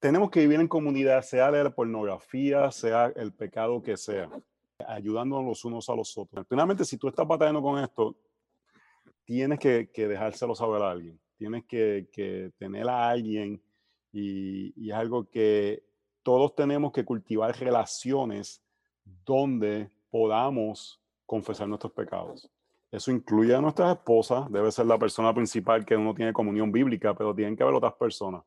tenemos que vivir en comunidad, sea la pornografía, sea el pecado que sea, ayudándonos los unos a los otros. Finalmente, si tú estás batallando con esto, tienes que, dejárselo saber a alguien, tienes que, tener a alguien y, y, es algo que todos tenemos que cultivar relaciones donde podamos confesar nuestros pecados. Eso incluye a nuestras esposas, debe ser la persona principal que uno tiene comunión bíblica, pero tienen que haber otras personas.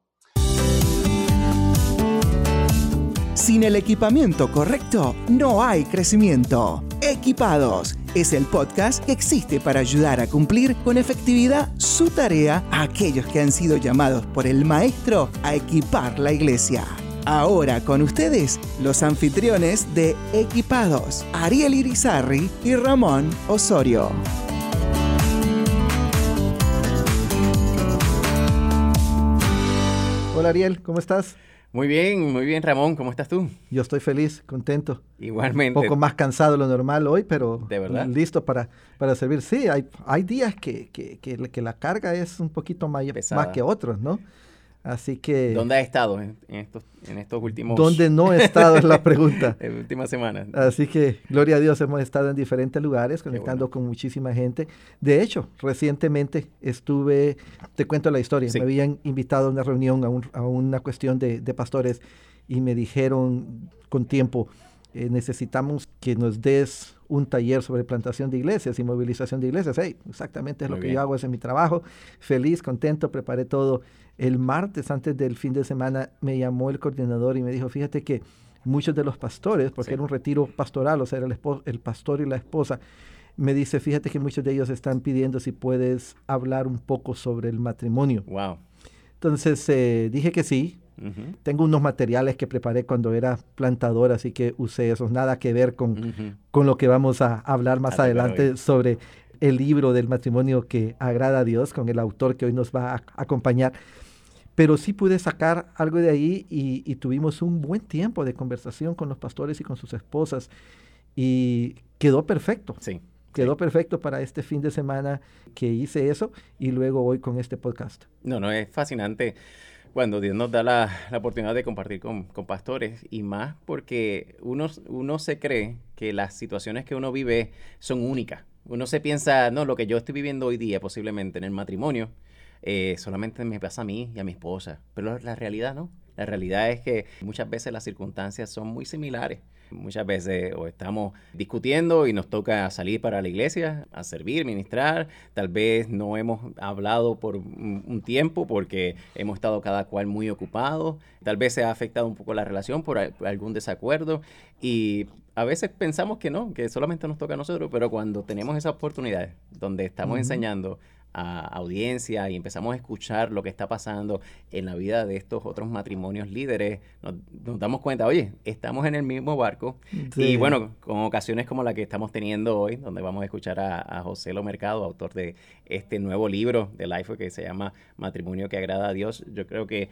Sin el equipamiento correcto, no hay crecimiento. Equipados es el podcast que existe para ayudar a cumplir con efectividad su tarea a aquellos que han sido llamados por el Maestro a equipar la iglesia. Ahora con ustedes, los anfitriones de Equipados, Ariel Irizarri y Ramón Osorio. Hola Ariel, ¿cómo estás? Muy bien, muy bien Ramón, ¿cómo estás tú? Yo estoy feliz, contento. Igualmente. Un poco más cansado de lo normal hoy, pero ¿De verdad? listo para, para servir. Sí, hay, hay días que, que, que, la carga es un poquito más, más que otros, ¿no? Así que... ¿Dónde has estado en, estos, en estos últimos... ¿Dónde no he estado es la pregunta. en últimas semanas. Así que, gloria a Dios, hemos estado en diferentes lugares, conectando con muchísima gente. De hecho, recientemente estuve, te cuento la historia, me habían invitado a una reunión, a, a una cuestión de, de, pastores, y me dijeron con tiempo, eh, necesitamos que nos des un taller sobre plantación de iglesias y movilización de iglesias. Hey, exactamente es lo que yo hago, es en mi trabajo. Feliz, contento, preparé todo. El martes, antes del fin de semana, me llamó el coordinador y me dijo, fíjate que muchos de los pastores, porque era un retiro pastoral, o sea, era el, el pastor y la esposa, me dice, fíjate que muchos de ellos están pidiendo si puedes hablar un poco sobre el matrimonio. Wow. Entonces eh, dije que sí, tengo unos materiales que preparé cuando era plantador, así que usé esos. Nada que ver con, con lo que vamos a hablar más adelante sobre el libro del matrimonio que agrada a Dios, con el autor que hoy nos va a acompañar. Pero sí pude sacar algo de ahí y, tuvimos un buen tiempo de conversación con los pastores y con sus esposas. Y quedó perfecto. Sí. Quedó perfecto para este fin de semana que hice eso y luego hoy con este podcast. No, no, es fascinante cuando Dios nos da la, oportunidad de compartir con, pastores y más porque uno, uno se cree que las situaciones que uno vive son únicas. Uno se piensa, no, lo que yo estoy viviendo hoy día posiblemente en el matrimonio, eh, solamente me pasa a mí y a mi esposa, pero la realidad no. La realidad es que muchas veces las circunstancias son muy similares. Muchas veces o estamos discutiendo y nos toca salir para la iglesia a servir, ministrar. Tal vez no hemos hablado por un tiempo porque hemos estado cada cual muy ocupados. Tal vez se ha afectado un poco la relación por algún desacuerdo. Y a veces pensamos que no, que solamente nos toca a nosotros, pero cuando tenemos esa oportunidad donde estamos enseñando a audiencia y empezamos a escuchar lo que está pasando en la vida de estos otros matrimonios líderes, nos, damos cuenta, oye, estamos en el mismo barco. Y bueno, con ocasiones como la que estamos teniendo hoy, donde vamos a escuchar a, José Lo Mercado, autor de este nuevo libro de Life que se llama Matrimonio que agrada a Dios, yo creo que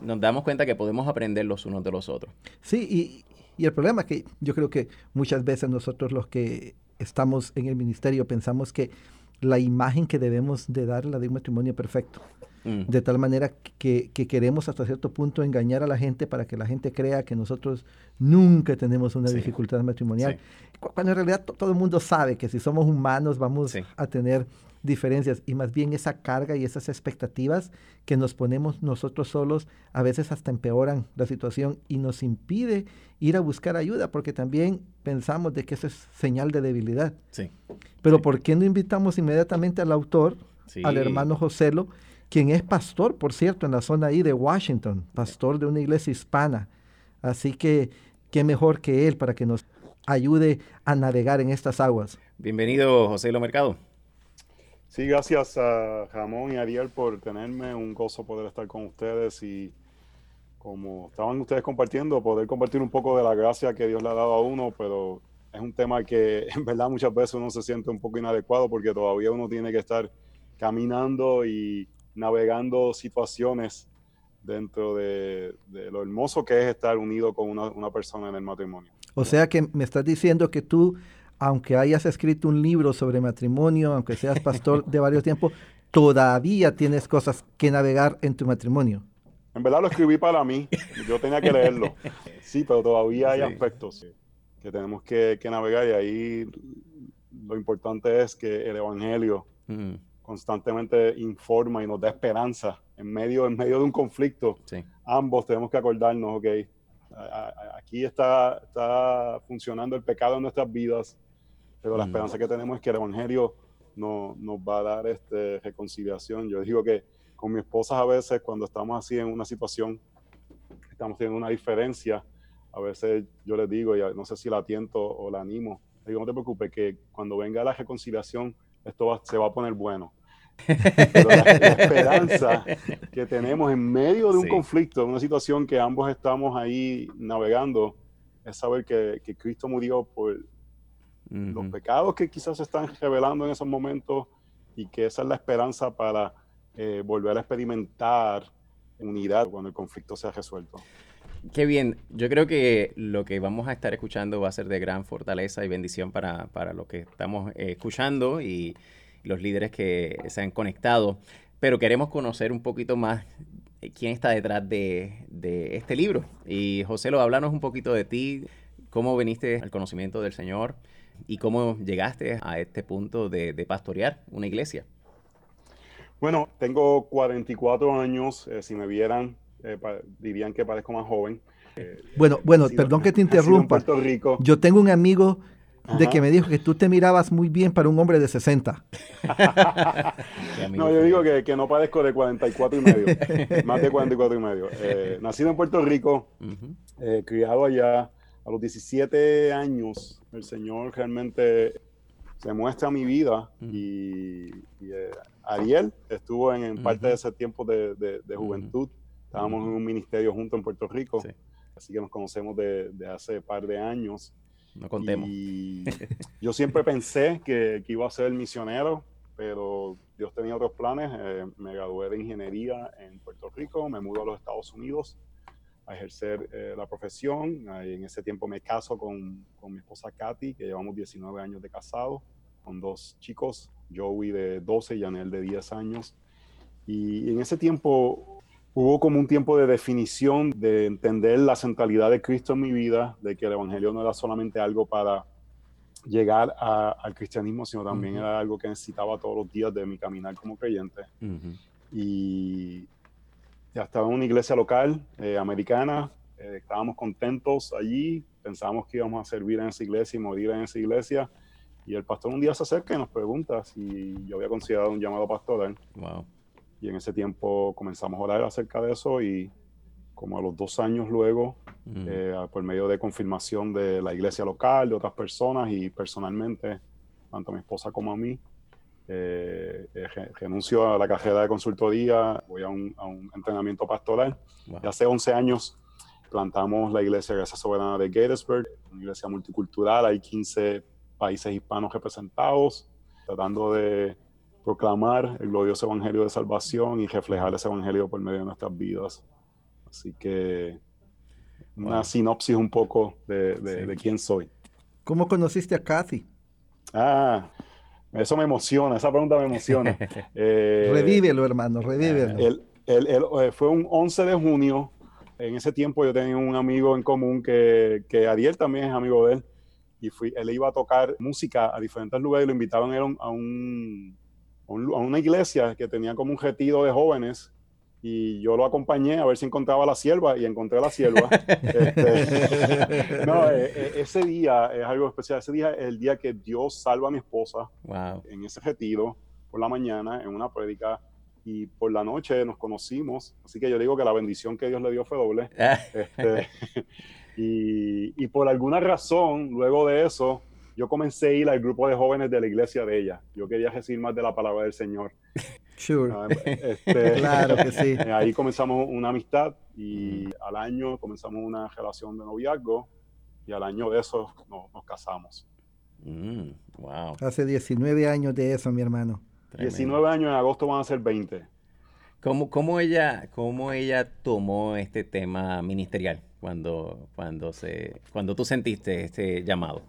nos damos cuenta que podemos aprender los unos de los otros. Sí, y, y el problema es que yo creo que muchas veces nosotros los que estamos en el ministerio pensamos que la imagen que debemos de dar la de un matrimonio perfecto. Mm. De tal manera que, queremos hasta cierto punto engañar a la gente para que la gente crea que nosotros nunca tenemos una dificultad matrimonial. Cuando en realidad todo el mundo sabe que si somos humanos vamos a tener diferencias y más bien esa carga y esas expectativas que nos ponemos nosotros solos a veces hasta empeoran la situación y nos impide ir a buscar ayuda porque también pensamos de que eso es señal de debilidad. Sí. Pero ¿por qué no invitamos inmediatamente al autor, al hermano Joselo, quien es pastor, por cierto, en la zona ahí de Washington, pastor de una iglesia hispana? Así que, qué mejor que él para que nos ayude a navegar en estas aguas. Bienvenido, José Lo Mercado. Sí, gracias a Ramón y Ariel por tenerme. Un gozo poder estar con ustedes y como estaban ustedes compartiendo, poder compartir un poco de la gracia que Dios le ha dado a uno, pero es un tema que en verdad muchas veces uno se siente un poco inadecuado porque todavía uno tiene que estar caminando y navegando situaciones dentro de, lo hermoso que es estar unido con una, una persona en el matrimonio. O sea que me estás diciendo que tú aunque hayas escrito un libro sobre matrimonio, aunque seas pastor de varios tiempos, todavía tienes cosas que navegar en tu matrimonio. En verdad lo escribí para mí, yo tenía que leerlo. Sí, pero todavía hay aspectos que tenemos que, navegar y ahí lo importante es que el Evangelio mm. constantemente informa y nos da esperanza en medio, en medio de un conflicto. Ambos tenemos que acordarnos, ok, aquí está, está funcionando el pecado en nuestras vidas, pero la mm. esperanza que tenemos es que el Evangelio no, nos va a dar este, reconciliación. Yo digo que con mi esposa a veces cuando estamos así en una situación, estamos teniendo una diferencia, a veces yo les digo, y no sé si la tiento o la animo, digo, no te preocupes, que cuando venga la reconciliación, esto se va a poner bueno. Pero la, esperanza que tenemos en medio de un conflicto, una situación que ambos estamos ahí navegando, es saber que, que Cristo murió por los pecados que quizás se están revelando en esos momentos y que esa es la esperanza para eh, volver a experimentar unidad cuando el conflicto sea resuelto. Qué bien, yo creo que lo que vamos a estar escuchando va a ser de gran fortaleza y bendición para, para lo que estamos eh, escuchando y los líderes que se han conectado, pero queremos conocer un poquito más eh, quién está detrás de, de este libro. Y José, lo háblanos un poquito de ti, cómo viniste al conocimiento del Señor y cómo llegaste a este punto de, de pastorear una iglesia. Bueno, tengo 44 años. Eh, si me vieran, eh, dirían que parezco más joven. Eh, bueno, bueno, perdón que te interrumpa. Rico. Yo tengo un amigo de que me dijo que tú te mirabas muy bien para un hombre de 60. no, yo digo que, que, no parezco de 44 y medio, más de 44 y medio. nacido en Puerto Rico, criado allá, a los 17 años, el Señor realmente se muestra mi vida y, Ariel estuvo en, parte de ese tiempo de, juventud. Estábamos en un ministerio junto en Puerto Rico, así que nos conocemos de, hace par de años. No contemos. Y yo siempre pensé que, iba a ser misionero, pero Dios tenía otros planes. Eh, me gradué de ingeniería en Puerto Rico, me mudé a los Estados Unidos a ejercer eh, la profesión. en ese tiempo me caso con, con, mi esposa Katy, que llevamos 19 años de casado, con dos chicos, Joey de 12 y Janel de 10 años. Y en ese tiempo hubo como un tiempo de definición, de entender la centralidad de Cristo en mi vida, de que el Evangelio no era solamente algo para llegar al cristianismo, sino también era algo que necesitaba todos los días de mi caminar como creyente. Y ya estaba en una iglesia local eh, americana, eh, estábamos contentos allí, pensábamos que íbamos a servir en esa iglesia y morir en esa iglesia. Y el pastor un día se acerca y nos pregunta si yo había considerado un llamado pastoral. Wow. Y en ese tiempo comenzamos a orar acerca de eso y como a los dos años luego, mm. eh, por medio de confirmación de la iglesia local, de otras personas y personalmente, tanto a mi esposa como a mí, eh, eh, renuncio a la carrera de consultoría, voy a un, entrenamiento pastoral. Y hace 11 años plantamos la Iglesia Gracia Soberana de Gettysburg, una iglesia multicultural, hay 15 países hispanos representados, tratando de proclamar el glorioso Evangelio de Salvación y reflejar ese Evangelio por medio de nuestras vidas. Así que una sinopsis un poco de, de quién soy. ¿Cómo conociste a Kathy? Ah, eso me emociona, esa pregunta me emociona. Eh, revívelo, hermano, revívelo. El, eh, fue un 11 de junio. En ese tiempo yo tenía un amigo en común que, que Ariel también es amigo de él. Y fui, él iba a tocar música a diferentes lugares y lo invitaban a, un, a, un, a una iglesia que tenía como un retiro de jóvenes y yo lo acompañé a ver si encontraba la sierva y encontré la sierva. Este, no, eh, eh, ese día es algo especial. Ese día es el día que Dios salva a mi esposa en ese retiro por la mañana en una prédica y por la noche nos conocimos. Así que yo digo que la bendición que Dios le dio fue doble. Este, y, y por alguna razón, luego de eso, yo comencé a ir al grupo de jóvenes de la iglesia de ella. Yo quería decir más de la palabra del Señor. Sure. Ah, este, claro que sí. Ahí comenzamos una amistad y al año comenzamos una relación de noviazgo y al año de eso nos, casamos. Mm, wow. Hace 19 años de eso, mi hermano. 19 años, en agosto van a ser 20. ¿Cómo, cómo, ella, ¿Cómo ella tomó este tema ministerial cuando, cuando, se, cuando tú sentiste este llamado?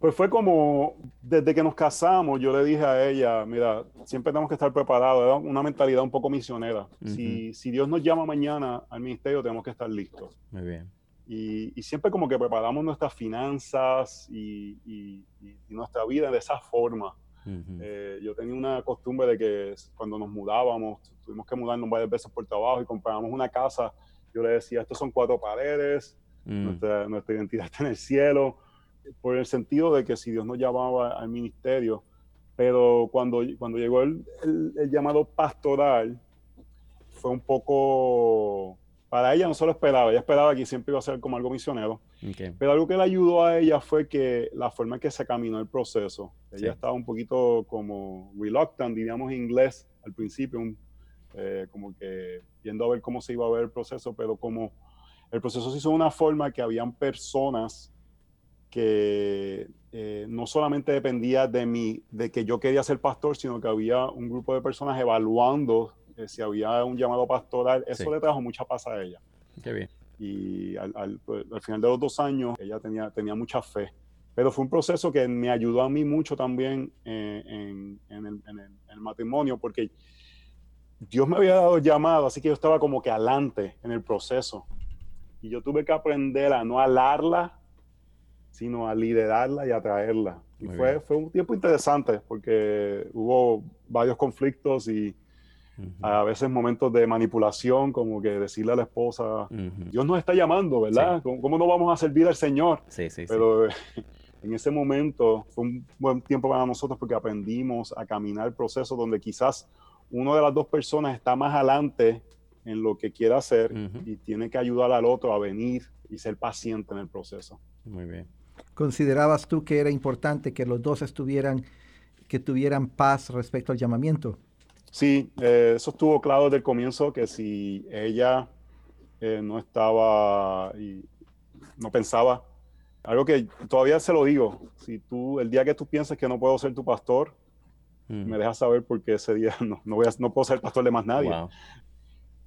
Pues fue como, desde que nos casamos, yo le dije a ella, mira, siempre tenemos que estar preparados, era una mentalidad un poco misionera. si, si, Dios nos llama mañana al ministerio, tenemos que estar listos. Muy bien. Y, y siempre como que preparamos nuestras finanzas y, y, nuestra vida de esa forma. Eh, yo tenía una costumbre de que cuando nos mudábamos, tuvimos que mudarnos varias veces por trabajo y comprábamos una casa, yo le decía, estos son cuatro paredes, mm. nuestra, nuestra identidad está en el cielo por el sentido de que si Dios nos llamaba al ministerio, pero cuando, cuando llegó el, el, llamado pastoral, fue un poco, para ella no solo esperaba, ella esperaba que siempre iba a ser como algo misionero, pero algo que le ayudó a ella fue que la forma en que se caminó el proceso, ella estaba un poquito como reluctant, diríamos en inglés al principio, eh, como que viendo a ver cómo se iba a ver el proceso, pero como el proceso se hizo de una forma que habían personas que eh, no solamente dependía de mí, de que yo quería ser pastor, sino que había un grupo de personas evaluando eh, si había un llamado pastoral. Eso le trajo mucha paz a ella. Qué bien. Y pues, al, final de los dos años, ella tenía, tenía mucha fe. Pero fue un proceso que me ayudó a mí mucho también eh, en, el, en, el, matrimonio, porque Dios me había dado llamado, así que yo estaba como que adelante en el proceso. Y yo tuve que aprender a no alarla sino a liderarla y a traerla. Y fue, fue un tiempo interesante porque hubo varios conflictos y a veces momentos de manipulación, como que decirle a la esposa, Dios nos está llamando, ¿verdad? ¿Cómo, no vamos a servir al Señor? Sí, sí, Pero en ese momento fue un buen tiempo para nosotros porque aprendimos a caminar el proceso donde quizás una de las dos personas está más adelante en lo que quiere hacer y tiene que ayudar al otro a venir y ser paciente en el proceso. Muy bien. ¿Considerabas tú que era importante que los dos estuvieran, que tuvieran paz respecto al llamamiento? Sí, eh, eso estuvo claro desde el comienzo, que si ella eh, no estaba y no pensaba, algo que todavía se lo digo, si tú, el día que tú pienses que no puedo ser tu pastor, mm. me dejas saber porque ese día no, no, voy a, no puedo ser pastor de más nadie.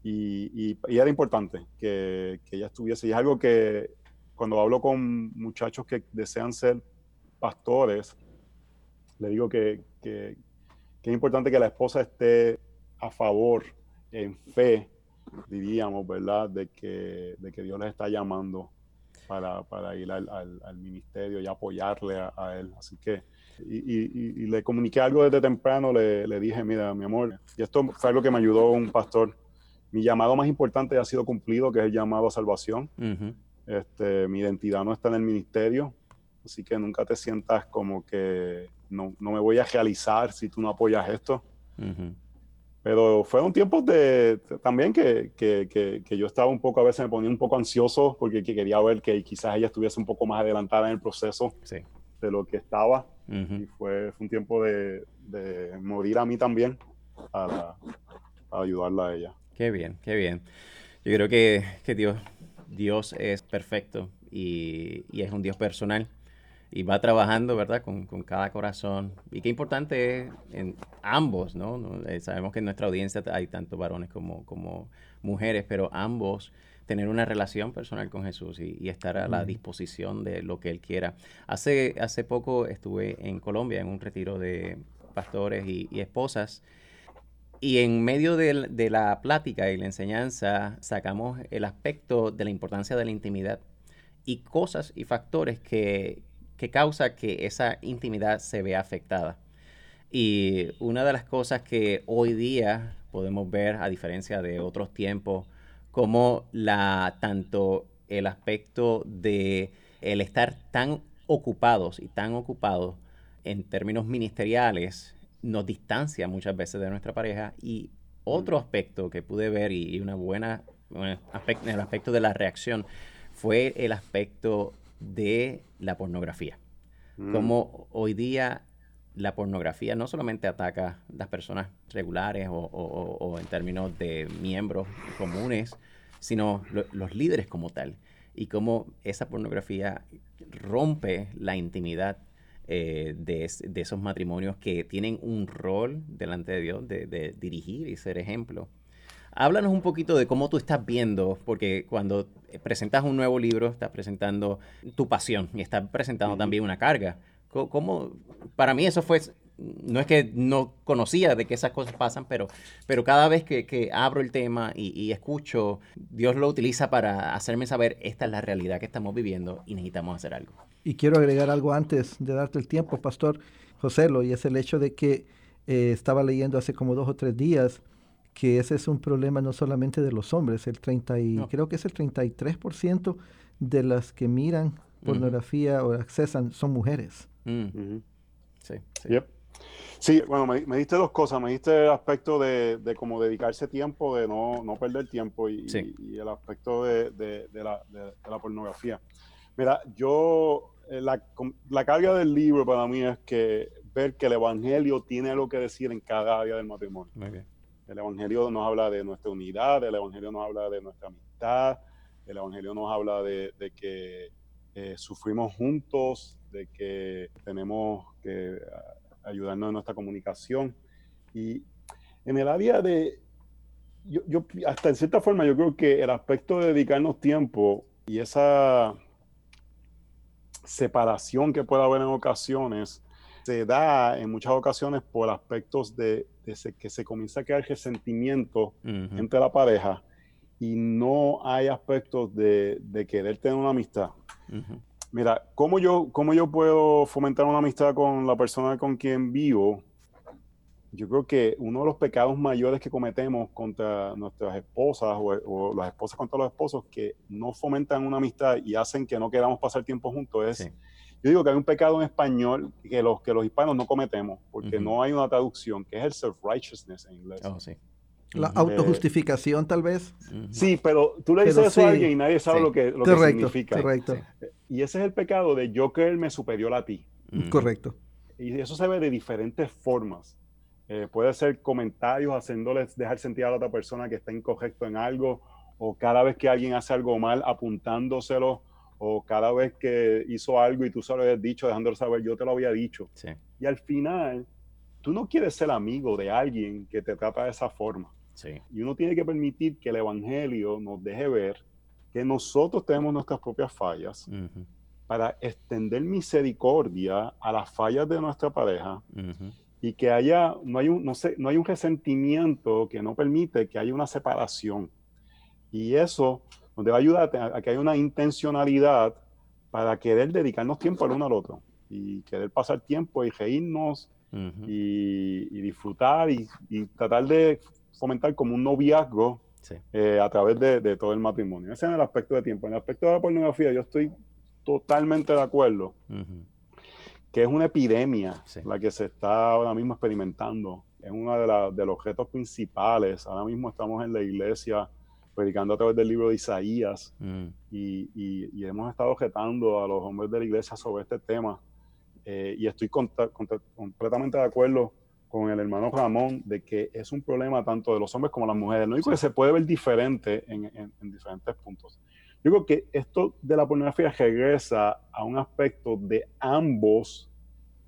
Y, y, era importante que, que, ella estuviese. Y es algo que cuando hablo con muchachos que desean ser pastores, le digo que, que, es importante que la esposa esté a favor, en fe, diríamos, ¿verdad?, de que, de que Dios les está llamando para, para ir al, al, ministerio y apoyarle a, él. Así que, y, y, le comuniqué algo desde temprano, le, le, dije, mira, mi amor, y esto fue algo que me ayudó un pastor, mi llamado más importante ha sido cumplido, que es el llamado a salvación. Este, mi identidad no está en el ministerio, así que nunca te sientas como que no, no me voy a realizar si tú no apoyas esto. Pero fueron tiempos de también que, que, que, yo estaba un poco, a veces me ponía un poco ansioso porque quería ver que quizás ella estuviese un poco más adelantada en el proceso de lo que estaba. Y fue, fue, un tiempo de, de, morir a mí también para, para, ayudarla a ella. Qué bien, qué bien. Yo creo que, que Dios Dios es perfecto y, es un Dios personal y va trabajando, ¿verdad? Con, cada corazón. Y qué importante es en ambos, ¿no? Eh, sabemos que en nuestra audiencia hay tanto varones como, como mujeres, pero ambos tener una relación personal con Jesús y, estar a la disposición de lo que Él quiera. Hace, hace poco estuve en Colombia en un retiro de pastores y esposas y en medio de, la plática y la enseñanza sacamos el aspecto de la importancia de la intimidad y cosas y factores que, que causa que esa intimidad se vea afectada. Y una de las cosas que hoy día podemos ver, a diferencia de otros tiempos, como la, tanto el aspecto de el estar tan ocupados y tan ocupados en términos ministeriales nos distancia muchas veces de nuestra pareja. Y otro aspecto que pude ver y, una buena, aspecto, el aspecto de la reacción fue el aspecto de la pornografía. Mm. Como hoy día la pornografía no solamente ataca a las personas regulares o, en términos de miembros comunes, sino los líderes como tal. Y cómo esa pornografía rompe la intimidad eh, de, esos matrimonios que tienen un rol delante de Dios de, dirigir y ser ejemplo. Háblanos un poquito de cómo tú estás viendo, porque cuando presentas un nuevo libro, estás presentando tu pasión y estás presentando también una carga. ¿Cómo? Para mí eso fue no es que no conocía de que esas cosas pasan, pero, pero cada vez que, abro el tema y, escucho, Dios lo utiliza para hacerme saber esta es la realidad que estamos viviendo y necesitamos hacer algo. Y quiero agregar algo antes de darte el tiempo, Pastor Joselo, y es el hecho de que eh, estaba leyendo hace como dos o tres días que ese es un problema no solamente de los hombres, el 30 y, creo que es el 33% de las que miran pornografía o accesan son mujeres. Mm. Sí, sí. Sí, bueno, me, diste dos cosas. Me diste el aspecto de, de cómo dedicarse tiempo, de no, no perder tiempo y, el aspecto de, de, la, de, la, pornografía. Mira, yo, eh, la, la, carga del libro para mí es que ver que el Evangelio tiene algo que decir en cada área del matrimonio. El Evangelio nos habla de nuestra unidad, el Evangelio nos habla de nuestra amistad, el Evangelio nos habla de, que eh, sufrimos juntos, de que tenemos que ayudarnos en nuestra comunicación. Y en el área de, yo, yo, hasta en cierta forma, yo creo que el aspecto de dedicarnos tiempo y esa separación que puede haber en ocasiones, se da en muchas ocasiones por aspectos de, que se comienza a crear resentimiento entre la pareja y no hay aspectos de, querer tener una amistad. Mira, ¿cómo yo, ¿cómo yo puedo fomentar una amistad con la persona con quien vivo? Yo creo que uno de los pecados mayores que cometemos contra nuestras esposas o, las esposas contra los esposos que no fomentan una amistad y hacen que no queramos pasar tiempo juntos es, yo digo que hay un pecado en español que los, que los hispanos no cometemos porque no hay una traducción, que es el self-righteousness en inglés. Oh, sí. La autojustificación, tal vez. Sí, pero tú le dices eso a alguien y nadie sabe lo, que, lo que significa. Correcto. Y ese es el pecado de yo creerme superior a ti. Correcto. Y eso se ve de diferentes formas. Eh, puede ser comentarios haciéndoles dejar sentir a la otra persona que está incorrecto en algo, o cada vez que alguien hace algo mal, apuntándoselo, o cada vez que hizo algo y tú se lo habías dicho, dejándolo saber, yo te lo había dicho. Y al final, tú no quieres ser amigo de alguien que te trata de esa forma. Y uno tiene que permitir que el Evangelio nos deje ver que nosotros tenemos nuestras propias fallas para extender misericordia a las fallas de nuestra pareja y que haya, no hay, un, no, sé, no hay un resentimiento que no permite que haya una separación. Y eso nos debe ayudar a, que haya una intencionalidad para querer dedicarnos tiempo al uno al otro y querer pasar tiempo y reírnos y, disfrutar y, tratar de fomentar como un noviazgo eh, a través de, todo el matrimonio. Ese es el aspecto de tiempo. En el aspecto de la pornografía, yo estoy totalmente de acuerdo que es una epidemia la que se está ahora mismo experimentando. Es uno de, de, los objetos principales. Ahora mismo estamos en la iglesia predicando a través del libro de Isaías mm. y, hemos estado objetando a los hombres de la iglesia sobre este tema. Eh, y estoy completamente de acuerdo con el hermano Ramón de que es un problema tanto de los hombres como de las mujeres. No digo que se puede ver diferente en, diferentes puntos. Yo creo que esto de la pornografía regresa a un aspecto de ambos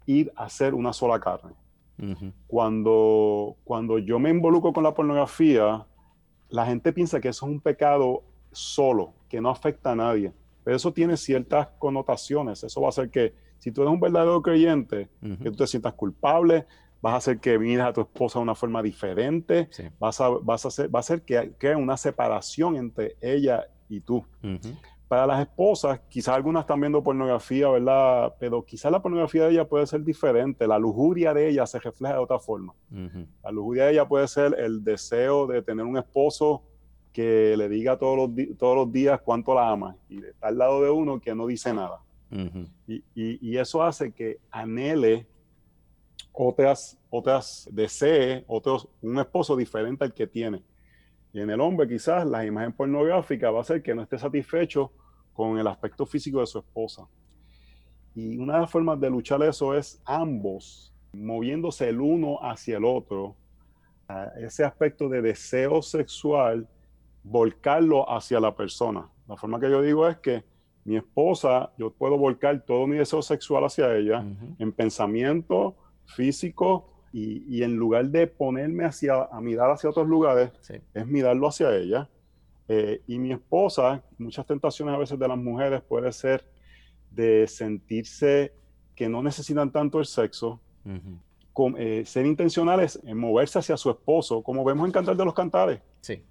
ir a ser una sola carne. cuando, cuando yo me involucro con la pornografía, la gente piensa que eso es un pecado solo, que no afecta a nadie. Pero eso tiene ciertas connotaciones. Eso va a hacer que si tú eres un verdadero creyente, que tú te sientas culpable, vas a hacer que mires a tu esposa de una forma diferente, vas, a, vas a hacer, va a hacer que haya una separación entre ella y tú. Para las esposas, quizás algunas están viendo pornografía, ¿verdad? Pero quizás la pornografía de ella puede ser diferente, la lujuria de ella se refleja de otra forma. La lujuria de ella puede ser el deseo de tener un esposo que le diga todos los, todos los días cuánto la ama y de estar al lado de uno que no dice nada. y, y, eso hace que anhele otras, otras desee otros, un esposo diferente al que tiene. Y en el hombre quizás la imagen pornográfica va a ser que no esté satisfecho con el aspecto físico de su esposa. Y una de las formas de luchar eso es ambos moviéndose el uno hacia el otro, ese aspecto de deseo sexual, volcarlo hacia la persona. La forma que yo digo es que mi esposa, yo puedo volcar todo mi deseo sexual hacia ella en pensamiento, físico y, en lugar de ponerme hacia, a mirar hacia otros lugares, es mirarlo hacia ella. Eh, y mi esposa, muchas tentaciones a veces de las mujeres puede ser de sentirse que no necesitan tanto el sexo, eh, ser intencionales en moverse hacia su esposo, como vemos en Cantar de los Cantares,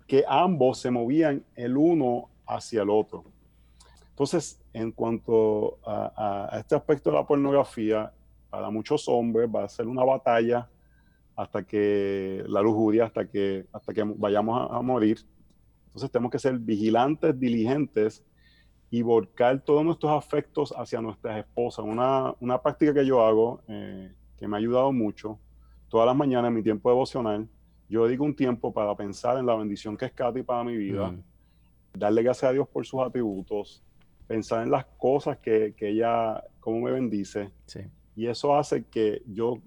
que ambos se movían el uno hacia el otro. Entonces, en cuanto a, este aspecto de la pornografía, para muchos hombres va a ser una batalla hasta que la lujuria, hasta que, hasta que vayamos a, morir. Entonces tenemos que ser vigilantes, diligentes y volcar todos nuestros afectos hacia nuestras esposas. Una, una práctica que yo hago, eh, que me ha ayudado mucho, todas las mañanas en mi tiempo devocional, yo dedico un tiempo para pensar en la bendición que es Katy para mi vida, mm. darle gracias a Dios por sus atributos, pensar en las cosas que, que ella, cómo me bendice. Y eso hace que yo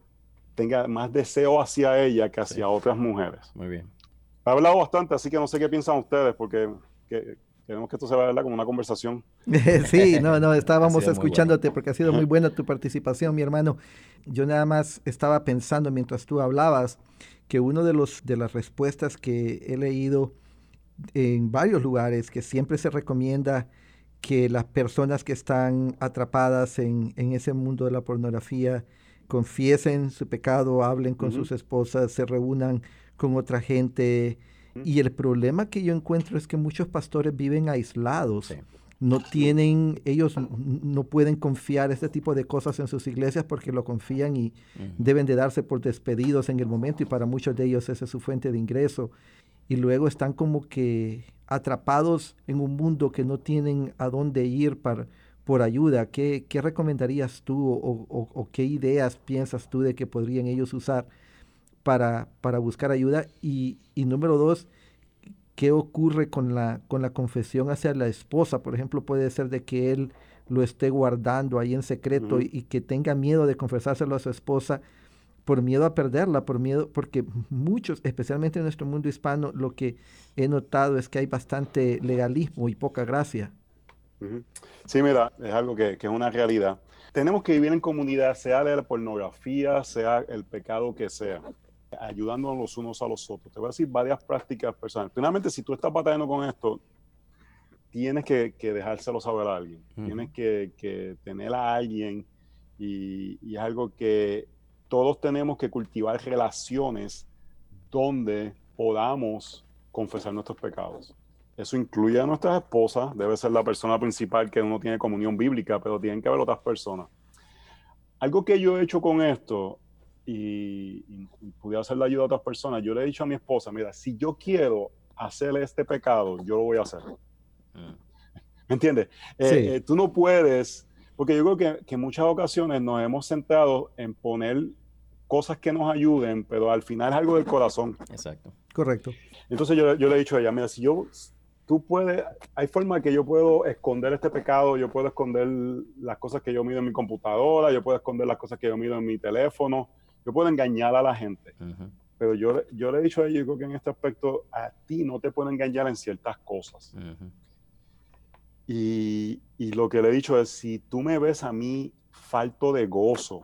tenga más deseo hacia ella que hacia otras mujeres. Muy bien. He hablado bastante, así que no sé qué piensan ustedes, porque queremos que esto se vaya como una conversación. sí, no, no, estábamos escuchándote porque ha sido muy buena tu participación, mi hermano. Yo nada más estaba pensando mientras tú hablabas que uno de los de las respuestas que he leído en varios lugares que siempre se recomienda que las personas que están atrapadas en, ese mundo de la pornografía confiesen su pecado, hablen con sus esposas, se reúnan con otra gente. Y el problema que yo encuentro es que muchos pastores viven aislados. No tienen, ellos no pueden confiar este tipo de cosas en sus iglesias porque lo confían y deben de darse por despedidos en el momento y para muchos de ellos esa es su fuente de ingreso. Y luego están como que atrapados en un mundo que no tienen a dónde ir para, por ayuda, ¿qué, qué recomendarías tú o, qué ideas piensas tú de que podrían ellos usar para, para buscar ayuda? Y, y, número dos, ¿qué ocurre con la, con la confesión hacia la esposa? Por ejemplo, puede ser de que él lo esté guardando ahí en secreto y, y, que tenga miedo de confesárselo a su esposa por miedo a perderla, por miedo, porque muchos, especialmente en nuestro mundo hispano, lo que he notado es que hay bastante legalismo y poca gracia. Sí, mira, es algo que, es una realidad. Tenemos que vivir en comunidad, sea de la pornografía, sea el pecado que sea, ayudándonos los unos a los otros. Te voy a decir varias prácticas personales. Primeramente, si tú estás batallando con esto, tienes que, dejárselo saber a alguien. Tienes que, tener a alguien y, y es algo que todos tenemos que cultivar relaciones donde podamos confesar nuestros pecados. Eso incluye a nuestras esposas, debe ser la persona principal que uno tiene comunión bíblica, pero tienen que haber otras personas. Algo que yo he hecho con esto y, pudiera hacer la ayuda a otras personas, yo le he dicho a mi esposa, mira, si yo quiero hacer este pecado, yo lo voy a hacer. Mm. ¿Me entiendes? Eh, eh, tú no puedes porque yo creo que, que, en muchas ocasiones nos hemos centrado en poner cosas que nos ayuden, pero al final es algo del corazón. Exacto. Correcto. Entonces yo, yo le he dicho a ella, mira, si yo, tú puedes, hay forma que yo puedo esconder este pecado, yo puedo esconder las cosas que yo mido en mi computadora, yo puedo esconder las cosas que yo mido en mi teléfono, yo puedo engañar a la gente. Pero yo, yo le he dicho a ella, yo creo que en este aspecto a ti no te pueden engañar en ciertas cosas. Y, lo que le he dicho es, si tú me ves a mí falto de gozo,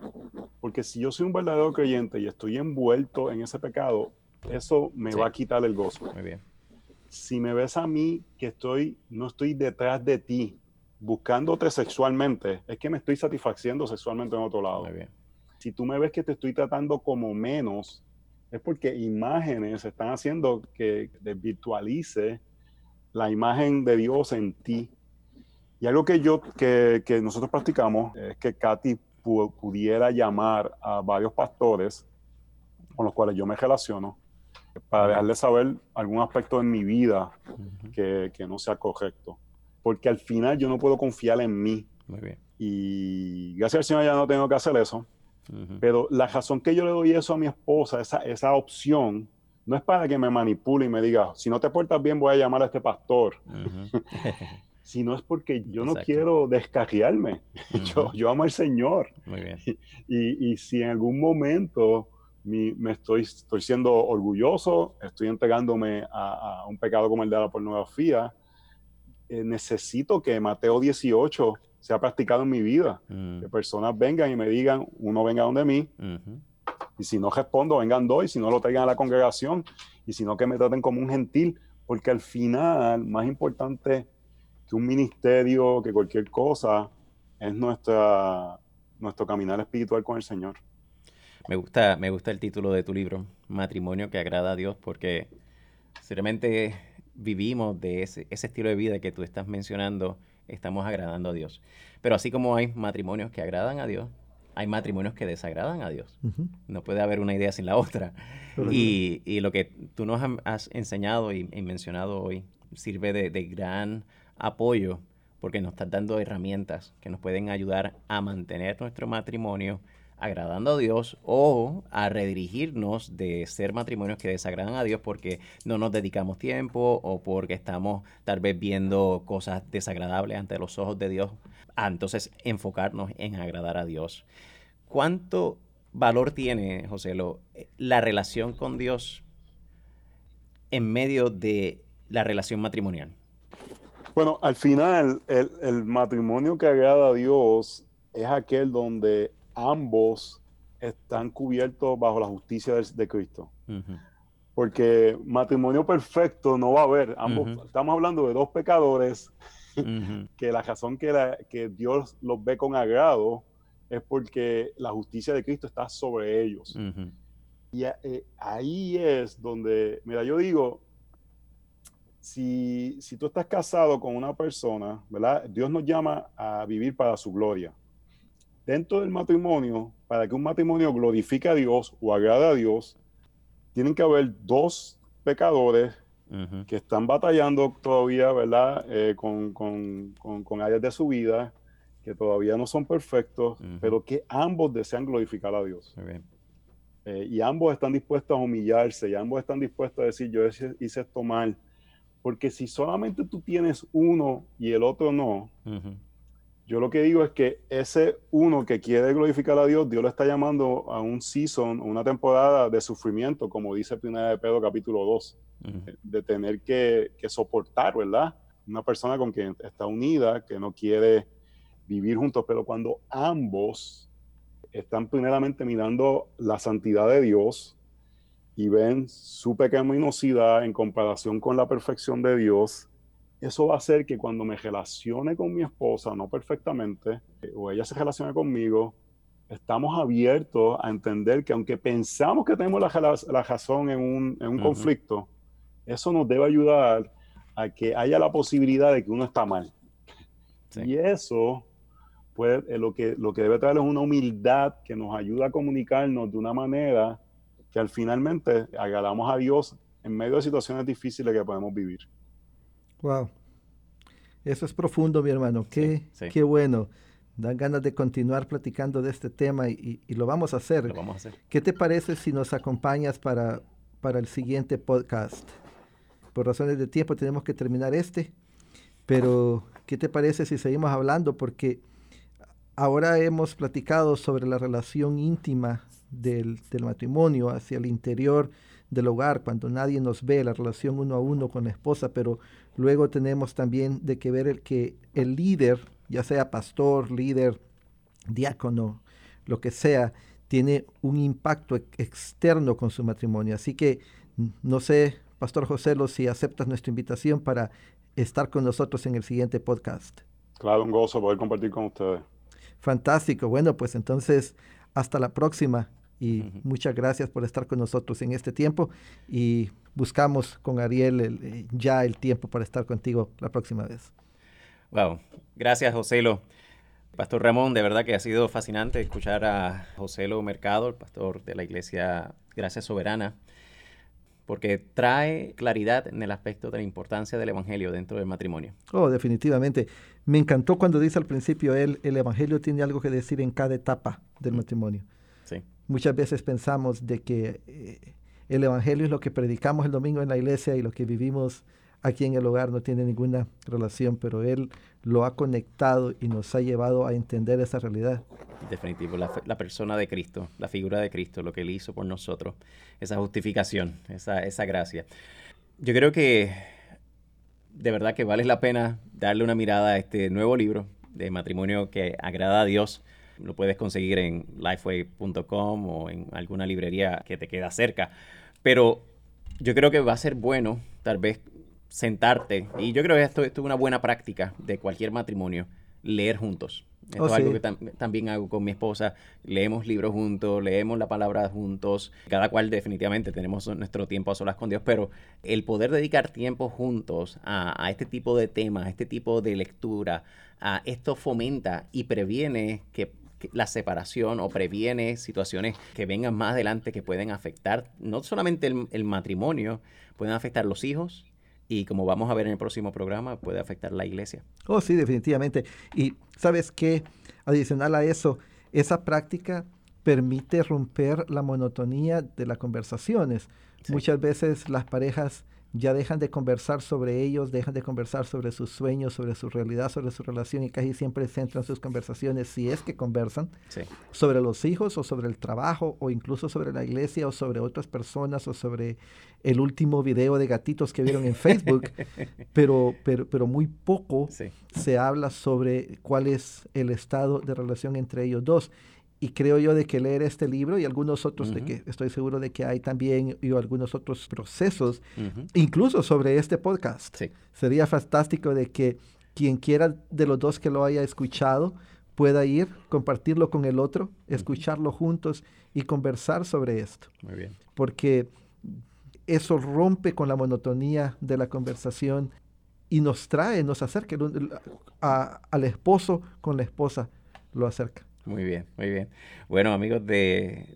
porque si yo soy un verdadero creyente y estoy envuelto en ese pecado, eso me va a quitar el gozo. Muy bien. Si me ves a mí que estoy, no estoy detrás de ti, buscándote sexualmente, es que me estoy satisfaciendo sexualmente en otro lado. Muy bien. Si tú me ves que te estoy tratando como menos, es porque imágenes están haciendo que desvirtualice la imagen de Dios en ti y algo que yo, que, que nosotros practicamos es que Katy pudiera llamar a varios pastores con los cuales yo me relaciono para dejarles saber algún aspecto en mi vida que, que, no sea correcto. Porque al final yo no puedo confiar en mí. Muy bien. Y gracias al Señor ya no tengo que hacer eso. Pero la razón que yo le doy eso a mi esposa, esa, esa opción, no es para que me manipule y me diga, si no te portas bien voy a llamar a este pastor. Si no es porque yo no quiero descarriarme. yo, yo, amo al Señor. Muy bien. Y, y, si en algún momento me estoy, estoy siendo orgulloso, estoy entregándome a, un pecado como el de la pornografía, eh, necesito que Mateo 18 sea practicado en mi vida. Mm. Que personas vengan y me digan, uno venga donde mí, y si no respondo, vengan dos, y si no lo traigan a la congregación, y si no que me traten como un gentil, porque al final, más importante un ministerio, que cualquier cosa, es nuestra, nuestro caminar espiritual con el Señor. Me gusta, me gusta el título de tu libro, Matrimonio que agrada a Dios, porque seriamente vivimos de ese, ese estilo de vida que tú estás mencionando, estamos agradando a Dios. Pero así como hay matrimonios que agradan a Dios, hay matrimonios que desagradan a Dios. No puede haber una idea sin la otra. Y, y, lo que tú nos has enseñado y, mencionado hoy sirve de, de, gran apoyo porque nos estás dando herramientas que nos pueden ayudar a mantener nuestro matrimonio agradando a Dios o a redirigirnos de ser matrimonios que desagradan a Dios porque no nos dedicamos tiempo o porque estamos tal vez viendo cosas desagradables ante los ojos de Dios. Ah, entonces enfocarnos en agradar a Dios. ¿Cuánto valor tiene, José, lo, la relación con Dios en medio de la relación matrimonial? Bueno, al final el, el matrimonio que agrada a Dios es aquel donde ambos están cubiertos bajo la justicia de, Cristo. Porque matrimonio perfecto no va a haber. Ambos, Estamos hablando de dos pecadores que la razón que, que Dios los ve con agrado es porque la justicia de Cristo está sobre ellos. Y eh, ahí es donde, mira, yo digo, si, si tú estás casado con una persona, ¿verdad? Dios nos llama a vivir para su gloria dentro del matrimonio, para que un matrimonio glorifique a Dios o agrade a Dios, tienen que haber dos pecadores que están batallando todavía, ¿verdad? Eh, con, áreas de su vida que todavía no son perfectos, pero que ambos desean glorificar a Dios. Eh, y ambos están dispuestos a humillarse, y ambos están dispuestos a decir, yo hice esto mal. Porque si solamente tú tienes uno y el otro no, yo lo que digo es que ese uno que quiere glorificar a Dios, Dios le está llamando a un season, una temporada de sufrimiento, como dice Primera de Pedro capítulo 2, de tener que, soportar, ¿verdad? Una persona con quien está unida, que no quiere vivir juntos, pero cuando ambos están primeramente mirando la santidad de Dios y ven su pecaminosidad en comparación con la perfección de Dios, eso va a hacer que cuando me relacione con mi esposa, no perfectamente, o ella se relacione conmigo, estamos abiertos a entender que aunque pensamos que tenemos la, razón en un, conflicto, eso nos debe ayudar a que haya la posibilidad de que uno está mal. Y eso, pues, lo, que, lo que debe traer es una humildad que nos ayuda a comunicarnos de una manera que al finalmente agradamos a Dios en medio de situaciones difíciles que podemos vivir. Wow. Eso es profundo, mi hermano. Qué, qué bueno. Dan ganas de continuar platicando de este tema y, lo vamos a hacer. Lo vamos a hacer. ¿Qué te parece si nos acompañas para, para el siguiente podcast? Por razones de tiempo tenemos que terminar este, pero ¿qué te parece si seguimos hablando? Porque ahora hemos platicado sobre la relación íntima del, del matrimonio hacia el interior del hogar, cuando nadie nos ve, la relación uno a uno con la esposa, pero luego tenemos también de que ver el que el líder, ya sea pastor, líder, diácono, lo que sea, tiene un impacto externo con su matrimonio. Así que no sé, Pastor José, si aceptas nuestra invitación para estar con nosotros en el siguiente podcast. Claro, un gozo poder compartir con ustedes. Fantástico. Bueno, pues entonces, hasta la próxima y muchas gracias por estar con nosotros en este tiempo y buscamos con Ariel eh, ya el tiempo para estar contigo la próxima vez. Wow, gracias Joselo. Pastor Ramón, de verdad que ha sido fascinante escuchar a Joselo Mercado, el pastor de la iglesia Gracia Soberana, porque trae claridad en el aspecto de la importancia del Evangelio dentro del matrimonio. Oh, definitivamente. Me encantó cuando dice al principio él, el Evangelio tiene algo que decir en cada etapa del matrimonio. Muchas veces pensamos de que eh, el Evangelio es lo que predicamos el domingo en la iglesia y lo que vivimos aquí en el hogar no tiene ninguna relación, pero Él lo ha conectado y nos ha llevado a entender esa realidad. Definitivo, la, persona de Cristo, la figura de Cristo, lo que Él hizo por nosotros, esa justificación, esa, esa gracia. Yo creo que de verdad que vale la pena darle una mirada a este nuevo libro de matrimonio que agrada a Dios lo puedes conseguir en lifeway.com o en alguna librería que te queda cerca. Pero yo creo que va a ser bueno tal vez sentarte, y yo creo que esto, esto es una buena práctica de cualquier matrimonio, leer juntos. Esto oh, es algo que también hago con mi esposa. Leemos libros juntos, leemos la palabra juntos. Cada cual definitivamente tenemos nuestro tiempo a solas con Dios, pero el poder dedicar tiempo juntos a, este tipo de temas, a este tipo de lectura, a esto fomenta y previene que la separación o previene situaciones que vengan más adelante que pueden afectar no solamente el, el matrimonio, pueden afectar los hijos, y como vamos a ver en el próximo programa, puede afectar la iglesia. Oh, sí, definitivamente. Y sabes qué, adicional a eso, esa práctica permite romper la monotonía de las conversaciones. Muchas veces las parejas ya dejan de conversar sobre ellos, dejan de conversar sobre sus sueños, sobre su realidad, sobre su relación y casi siempre centran sus conversaciones, si es que conversan, sobre los hijos o sobre el trabajo o incluso sobre la iglesia o sobre otras personas o sobre el último video de gatitos que vieron en Facebook, pero, pero, pero muy poco se habla sobre cuál es el estado de relación entre ellos dos. Y creo yo de que leer este libro y algunos otros, de que estoy seguro de que hay también y algunos otros procesos, incluso sobre este podcast. Sería fantástico de que quien quiera de los dos que lo haya escuchado pueda ir, compartirlo con el otro, escucharlo juntos y conversar sobre esto. Muy bien. Porque eso rompe con la monotonía de la conversación y nos trae, nos acerca al esposo con la esposa, lo acerca. Muy bien, muy bien. Bueno, amigos de,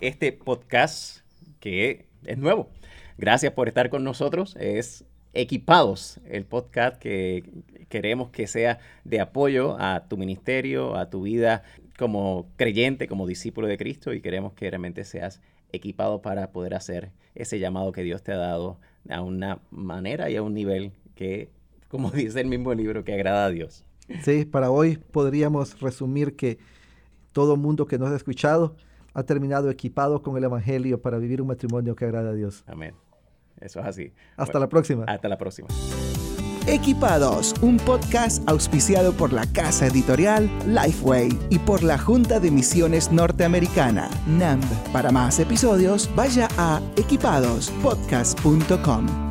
este podcast que es nuevo, gracias por estar con nosotros. Es Equipados, el podcast que queremos que sea de apoyo a tu ministerio, a tu vida como creyente, como discípulo de Cristo y queremos que realmente seas equipado para poder hacer ese llamado que Dios te ha dado a una manera y a un nivel que, como dice el mismo libro, que agrada a Dios. Sí, para hoy podríamos resumir que todo mundo que nos ha escuchado ha terminado equipado con el Evangelio para vivir un matrimonio que agrada a Dios. Amén. Eso es así. Hasta la próxima. Hasta la próxima. Equipados, un podcast auspiciado por la casa editorial Lifeway y por la Junta de Misiones Norteamericana, NAMB. Para más episodios, vaya a equipadospodcast.com.